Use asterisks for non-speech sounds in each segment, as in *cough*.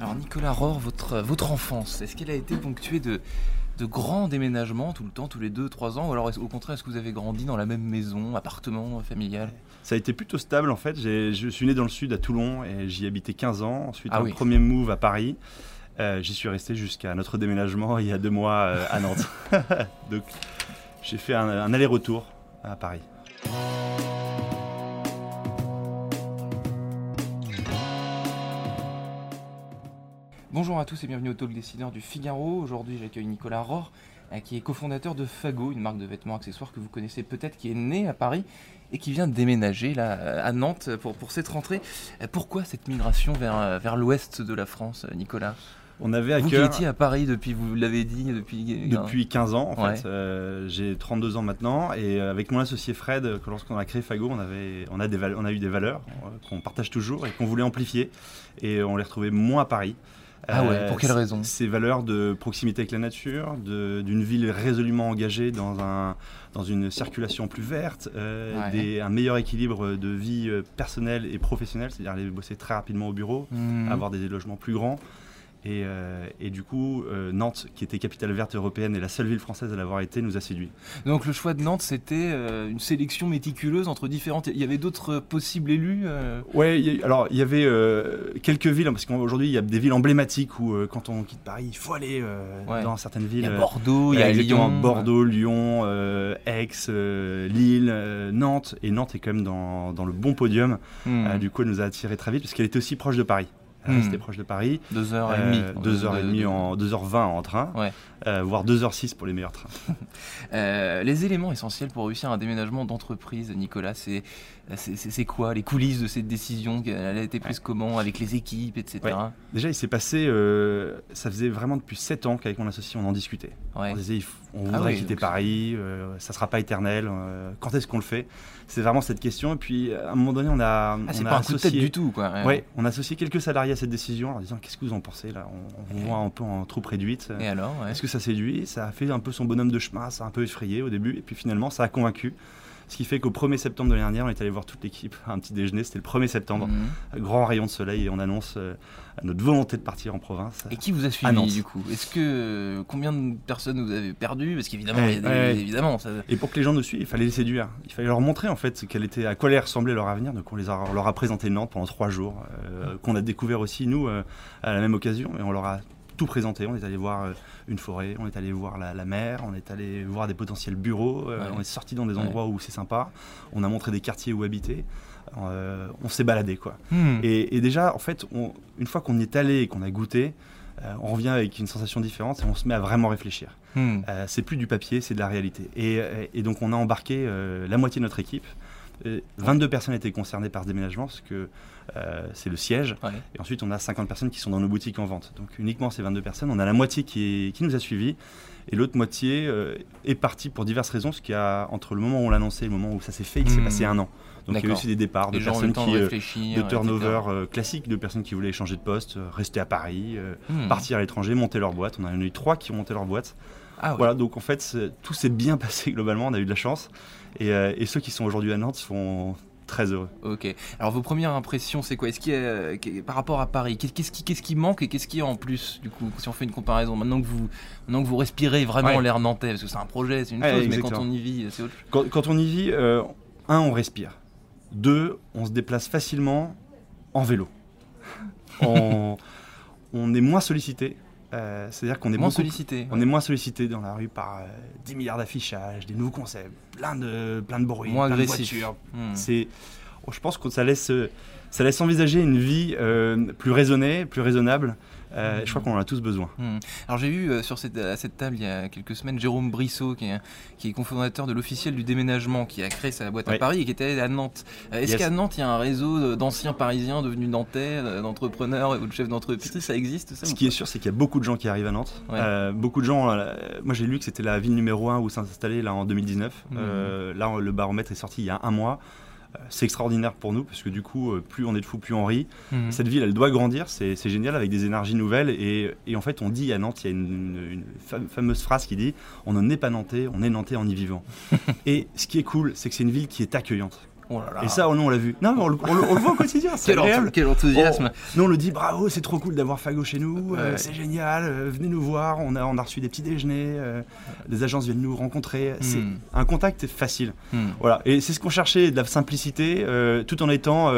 Alors Nicolas Rohr, votre, votre enfance, est-ce qu'elle a été ponctuée de, de grands déménagements tout le temps, tous les 2-3 ans Ou alors au contraire, est-ce que vous avez grandi dans la même maison, appartement, familial? Ça a été plutôt stable en fait. Je suis né dans le sud à Toulon et j'y habitais 15 ans. Ensuite, Ah un oui. premier move à Paris. Euh, J'y suis resté jusqu'à notre déménagement il y a deux mois euh, à Nantes. *laughs* Donc j'ai fait un, un aller-retour à Paris. Bonjour à tous et bienvenue au Talk Décideur du Figaro. Aujourd'hui, j'accueille Nicolas Rohr, euh, qui est cofondateur de Fago, une marque de vêtements accessoires que vous connaissez peut-être, qui est née à Paris et qui vient de déménager là, à Nantes pour, pour cette rentrée. Euh, Pourquoi cette migration vers, euh, vers l'ouest de la France, Nicolas? On avait à Vous qui étiez à Paris depuis, vous l'avez dit, depuis... depuis 15 ans en Ouais. fait. Euh, j'ai 32 ans maintenant et avec mon associé Fred, lorsqu'on a créé Fago, on, avait, on, a, des on a eu des valeurs qu'on partage toujours et qu'on voulait amplifier et on les retrouvait moins à Paris. Ah ouais, Euh, pour quelle c- raison? Ces valeurs de proximité avec la nature, d'une ville résolument engagée dans, un, dans une circulation plus verte, euh, Ouais. des- un meilleur équilibre de vie euh, personnelle et professionnelle, c'est-à-dire aller bosser très rapidement au bureau, Hmm. avoir des logements plus grands. Et, euh, et du coup, euh, Nantes, qui était capitale verte européenne et la seule ville française à l'avoir été, nous a séduits. Donc le choix de Nantes, c'était euh, une sélection méticuleuse entre différentes... Il y avait d'autres possibles élus il a- alors il y avait quelques villes, parce qu'aujourd'hui il y a des villes emblématiques où quand on quitte Paris, il faut aller Ouais. dans certaines Il villes. y a Bordeaux, il y a Lyon. Bordeaux, Lyon, Aix, Lille, Nantes. Et Nantes est quand même dans, dans le bon podium. Euh, du coup, elle nous a attirés très vite parce qu'elle était aussi proche de Paris. Elle Hmm. restait proche de Paris. Deux heures et Euh, en 2h20 en train, Ouais. euh, voire 2h06 pour les meilleurs trains. *laughs* Euh, les éléments essentiels pour réussir un déménagement d'entreprise, Nicolas, c'est quoi les coulisses de cette décision Elle a été prise comment Avec les équipes, etc. Ouais. Déjà, il s'est passé, euh, ça faisait vraiment depuis 7 ans qu'avec mon associé, on en discutait. On disait, on Ah voudrait oui, quitter donc Paris, ça sera pas éternel, quand est-ce qu'on le fait? C'est vraiment cette question. Et puis, à un moment donné, on a, Ah, c'est pas un coup de tête associé- du tout, quoi. Ouais, on a associé quelques salariés cette décision en disant qu'est-ce que vous en pensez là? On, on vous voit un peu en troupe réduite. Et alors ouais. Est-ce que ça séduit? Ça a fait un peu son bonhomme de chemin, ça a un peu effrayé au début, et puis finalement ça a convaincu. Ce qui fait qu'au 1er septembre de l'année dernière, on est allé voir toute l'équipe à un petit déjeuner, c'était le 1er septembre, Mhm. grand rayon de soleil, et on annonce euh, notre volonté de partir en province. Et qui vous a suivi du coup? Est-ce que combien de personnes vous avez perdu Parce qu'évidemment, Ouais, ouais. évidemment, ça- Et pour que les gens nous suivent, il fallait les séduire. Il fallait leur montrer en fait était, à quoi allait ressembler leur avenir. Donc on, les a, on leur a présenté Nantes pendant trois jours, euh, qu'on a découvert aussi nous euh, à la même occasion. Et on leur a tout présenté. On est allé voir euh, une forêt, on est allé voir la, la mer, on est allé voir des potentiels bureaux, euh, Ouais. on est sorti dans des Ouais. endroits où c'est sympa. On a montré des quartiers où habiter. Euh, on s'est baladé quoi. Hmm. Et, et déjà, en fait, on- une fois qu'on y est allé et qu'on a goûté, euh, on revient avec une sensation différente et on se met à vraiment réfléchir. Hmm. Euh, c'est plus du papier, c'est de la réalité. Et, et donc on a embarqué la moitié de notre équipe. Euh, 22 personnes étaient concernées par ce déménagement parce que euh, c'est le siège. Ouais. Et ensuite on a 50 personnes qui sont dans nos boutiques en vente. Donc uniquement ces 22 personnes, on a la moitié qui, est- qui nous a suivis. Et l'autre moitié euh, est partie pour diverses raisons, parce qu'il y a entre le moment où on l'a annoncé et le moment où ça s'est fait, il s'est Hmm. passé un an. Donc il y a eu aussi des départs de Les personnes qui, de euh, turnover euh, classique, de personnes qui voulaient changer de poste, rester à Paris, Hmm. partir à l'étranger, monter leur boîte. On en a eu trois qui ont monté leur boîte. Ah ouais. Voilà, donc en fait, tout s'est bien *laughs* passé globalement, on a eu de la chance. Et, euh, et ceux qui sont aujourd'hui à Nantes sont très heureux. Ok. Alors vos premières impressions, c'est quoi? Est-ce qu'il y a, qu'est- par rapport à Paris, qu'est- qu'est-ce qui, qu'est-ce qui manque et qu'est-ce qui en plus du coup Si on fait une comparaison, maintenant que vous, maintenant que vous respirez vraiment Ouais. l'air nantais, parce que c'est un projet, c'est une Ouais, chose, mais quand on y vit, c'est autre. Quand, quand on y vit, euh, un, on respire. Deux, on se déplace facilement en vélo. *laughs* on, on est moins sollicité. Euh, C'est-à-dire qu'on est Moins beaucoup- sollicité. On est moins sollicité dans la rue par euh, 10 milliards d'affichages, des nouveaux concepts, plein de, plein de bruit, Moins plein de voitures, Hmm. C'est, oh, je pense que ça laisse, ça laisse envisager une vie euh, plus raisonnée, plus raisonnable. Euh, Je crois qu'on en a tous besoin. Hmm. Alors j'ai eu euh, sur cette, à cette table il y a quelques semaines Jérôme Brissot qui est, qui est cofondateur de l'officiel du déménagement qui a créé sa boîte à. Paris et qui était à Nantes. Euh, Est-ce Yes. qu'à Nantes il y a un réseau de- d'anciens parisiens devenus nantais, euh, d'entrepreneurs ou de chefs d'entreprise? Ça existe ça Ce qui est sûr, c'est qu'il y a beaucoup de gens qui arrivent à Nantes. Ouais. Euh, beaucoup de gens. euh, moi, j'ai lu que c'était la ville numéro 1 où s'installer là en 2019. Mhm. Euh, là, le baromètre est sorti il y a un mois. Euh, C'est extraordinaire pour nous parce que du coup, euh, plus on est de fous, plus on rit. Mhm. Cette ville, elle doit grandir, c'est génial avec des énergies nouvelles. Et, et en fait, on dit à Nantes, il y a une, une- une fam- fameuse phrase qui dit On ne n'est pas nantais, on est nantais en y vivant. *laughs* et ce qui est cool, c'est que c'est une ville qui est accueillante. Oh là là. Et ça, on l'a vu. Non, mais on le, on le- on le voit au quotidien, c'est quel, enth- quel enthousiasme. Nous, on le dit bravo, c'est trop cool d'avoir Fago chez nous, euh, c'est génial, euh, venez nous voir, on a, on a reçu des petits déjeuners, euh, des agences viennent nous rencontrer, c'est Hmm. un contact facile. Hmm. Voilà, et c'est ce qu'on cherchait, de la simplicité, tout en étant,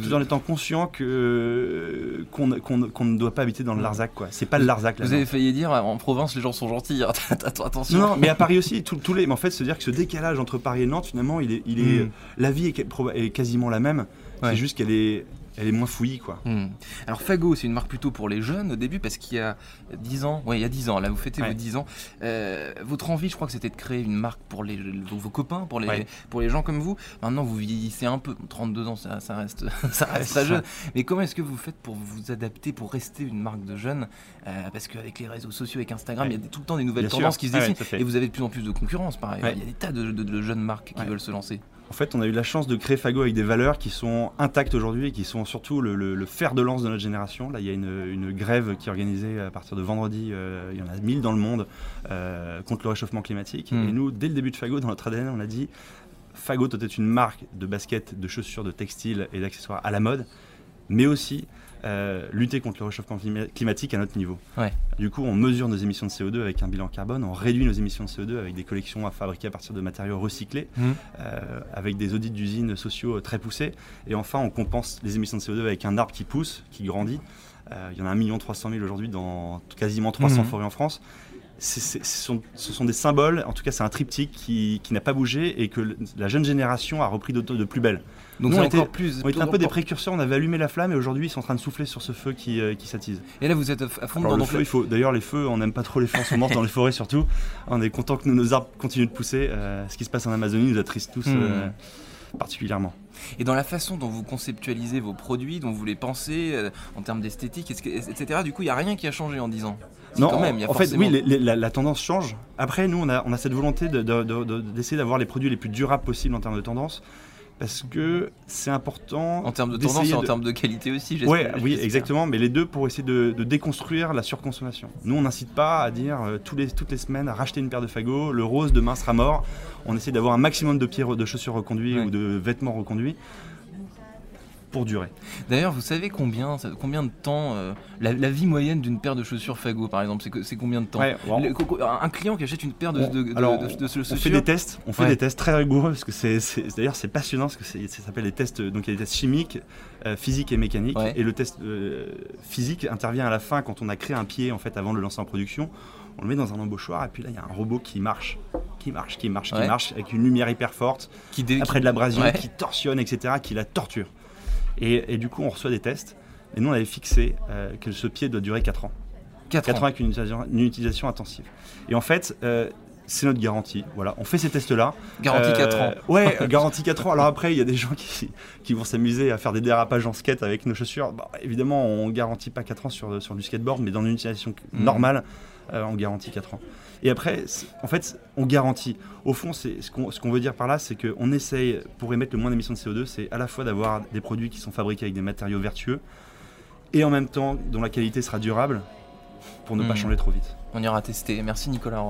tout en étant conscient que qu'on ne doit pas habiter dans le Larzac, quoi. C'est pas le Larzac là. Vous avez failli dire en province les gens sont gentils. hein. *laughs* Attention. Non, mais à Paris aussi, tous les. Mais en fait, se dire que ce décalage entre Paris et Nantes, finalement, il est, il est, Mm. la vie est, quasiment la même. Ouais. C'est juste qu'elle est, elle est moins fouillie, quoi. Hmm. Alors Fago, c'est une marque plutôt pour les jeunes au début parce qu'il y a 10 ans, ouais, il y a 10 ans, là vous fêtez Ouais. vos 10 ans. Euh, votre envie, je crois que c'était de créer une marque pour les, vos, vos copains, pour les, Ouais. pour les gens comme vous. Maintenant vous vieillissez un peu, 32 ans ça, ça reste, *laughs* ça reste ça. jeune. Mais comment est-ce que vous faites pour vous adapter, pour rester une marque de jeunes? Euh, Parce qu'avec les réseaux sociaux, avec Instagram, Ouais. il y a tout le temps des nouvelles Bien sûr. tendances qui se Ah dessinent et vous avez de plus en plus de concurrence pareil. Il y a des tas de, de- de jeunes marques qui veulent se lancer. En fait, on a eu la chance de créer Fago avec des valeurs qui sont intactes aujourd'hui et qui sont surtout le, le- le fer de lance de notre génération. Là, il y a une, une grève qui est organisée à partir de vendredi. euh, il y en a 1000 dans le monde euh, contre le réchauffement climatique. Mm. Et nous, dès le début de Fago, dans notre ADN, on a dit Fago doit être une marque de baskets, de chaussures, de textiles et d'accessoires à la mode, mais aussi euh, lutter contre le réchauffement clima- climatique à notre niveau. Ouais. Du coup, on mesure nos émissions de CO2 avec un bilan carbone, on réduit nos émissions de CO2 avec des collections à fabriquer à partir de matériaux recyclés euh, avec des audits d'usines sociaux très poussés. Et enfin, on compense les émissions de CO2 avec un arbre qui pousse, qui grandit. Euh, il y en a 1 300 000 aujourd'hui dans quasiment 300 Mhm. forêts en France. Ce, sont, ce sont des symboles, en tout cas c'est un triptyque qui, qui n'a pas bougé et que la jeune génération a repris de, de plus belle. Donc Nous, on était- encore plus. On était un peu des précurseurs, on avait allumé la flamme et aujourd'hui ils sont en train de souffler sur ce feu qui, euh, qui s'attise. Et là vous êtes à fond Alors, dans le feu, il faut. D'ailleurs, les feux, on n'aime pas trop les feux en ce moment, dans les forêts surtout. On est content que nos arbres continuent de pousser. Euh, ce qui se passe en Amazonie nous attriste tous Hmm. euh, particulièrement. Et dans la façon dont vous conceptualisez vos produits, dont vous les pensez, euh, en termes d'esthétique, etc., du coup, il n'y a rien qui a changé en 10 ans? Non, quand même, il y a en fait, forcément- oui, les- les- la, la tendance change. Après, nous, on a, on a cette volonté de- de- de- de- d'essayer d'avoir les produits les plus durables possibles en termes de tendance, parce que c'est important. En termes de tendance et en de- termes de qualité aussi, j'espère. Ouais, oui, exactement, mais les deux pour essayer de, de déconstruire la surconsommation. Nous, on n'incite pas à dire euh, tous les, toutes les semaines à racheter une paire de fagots, le rose demain sera mort. On essaie d'avoir un maximum de pieds, de chaussures reconduits Ouais. ou de vêtements reconduits pour durer. D'ailleurs, vous savez combien, combien de temps, euh, la, la vie moyenne d'une paire de chaussures Fago, par exemple, c'est combien de temps Ouais, Le- un client qui achète une paire de, on- de, de- alors, de- de- de on chaussures. fait des tests, on fait Ouais. des tests très rigoureux parce que c'est, d'ailleurs c'est passionnant parce que ça s'appelle des tests. Donc il y a des tests chimiques, euh, physiques et mécaniques. Ouais. Et le test euh, physique intervient à la fin quand on a créé un pied en fait avant de le lancer en production. On le met dans un embauchoir et puis là il y a un robot qui marche, qui marche, qui marche, qui marche avec une lumière hyper forte. qui dé- après de l'abrasion, Ouais. qui torsionne, etc., qui la torture. Et, et du coup, on reçoit des tests. Et nous, on avait fixé euh, que ce pied doit durer 4 ans. Quatre 4 ans ans. avec une utilisation, une utilisation intensive. Et en fait, euh, c'est notre garantie. Voilà, on fait ces tests-là. Garantie Euh, 4 ans. Ouais, euh, *laughs* garantie 4 ans. Alors après, il y a des gens qui, qui vont s'amuser à faire des dérapages en skate avec nos chaussures. Bah, évidemment, on garantit pas 4 ans sur, sur du skateboard, mais dans une utilisation Mhm. normale, euh, on garantit 4 ans. Et après, en fait, on garantit. Au fond, c'est ce qu'on ce veut dire par là, c'est qu'on essaye, pour émettre le moins d'émissions de CO2, c'est à la fois d'avoir des produits qui sont fabriqués avec des matériaux vertueux et en même temps dont la qualité sera durable pour ne pas Mhm. changer trop vite. On ira tester. Merci Nicolas.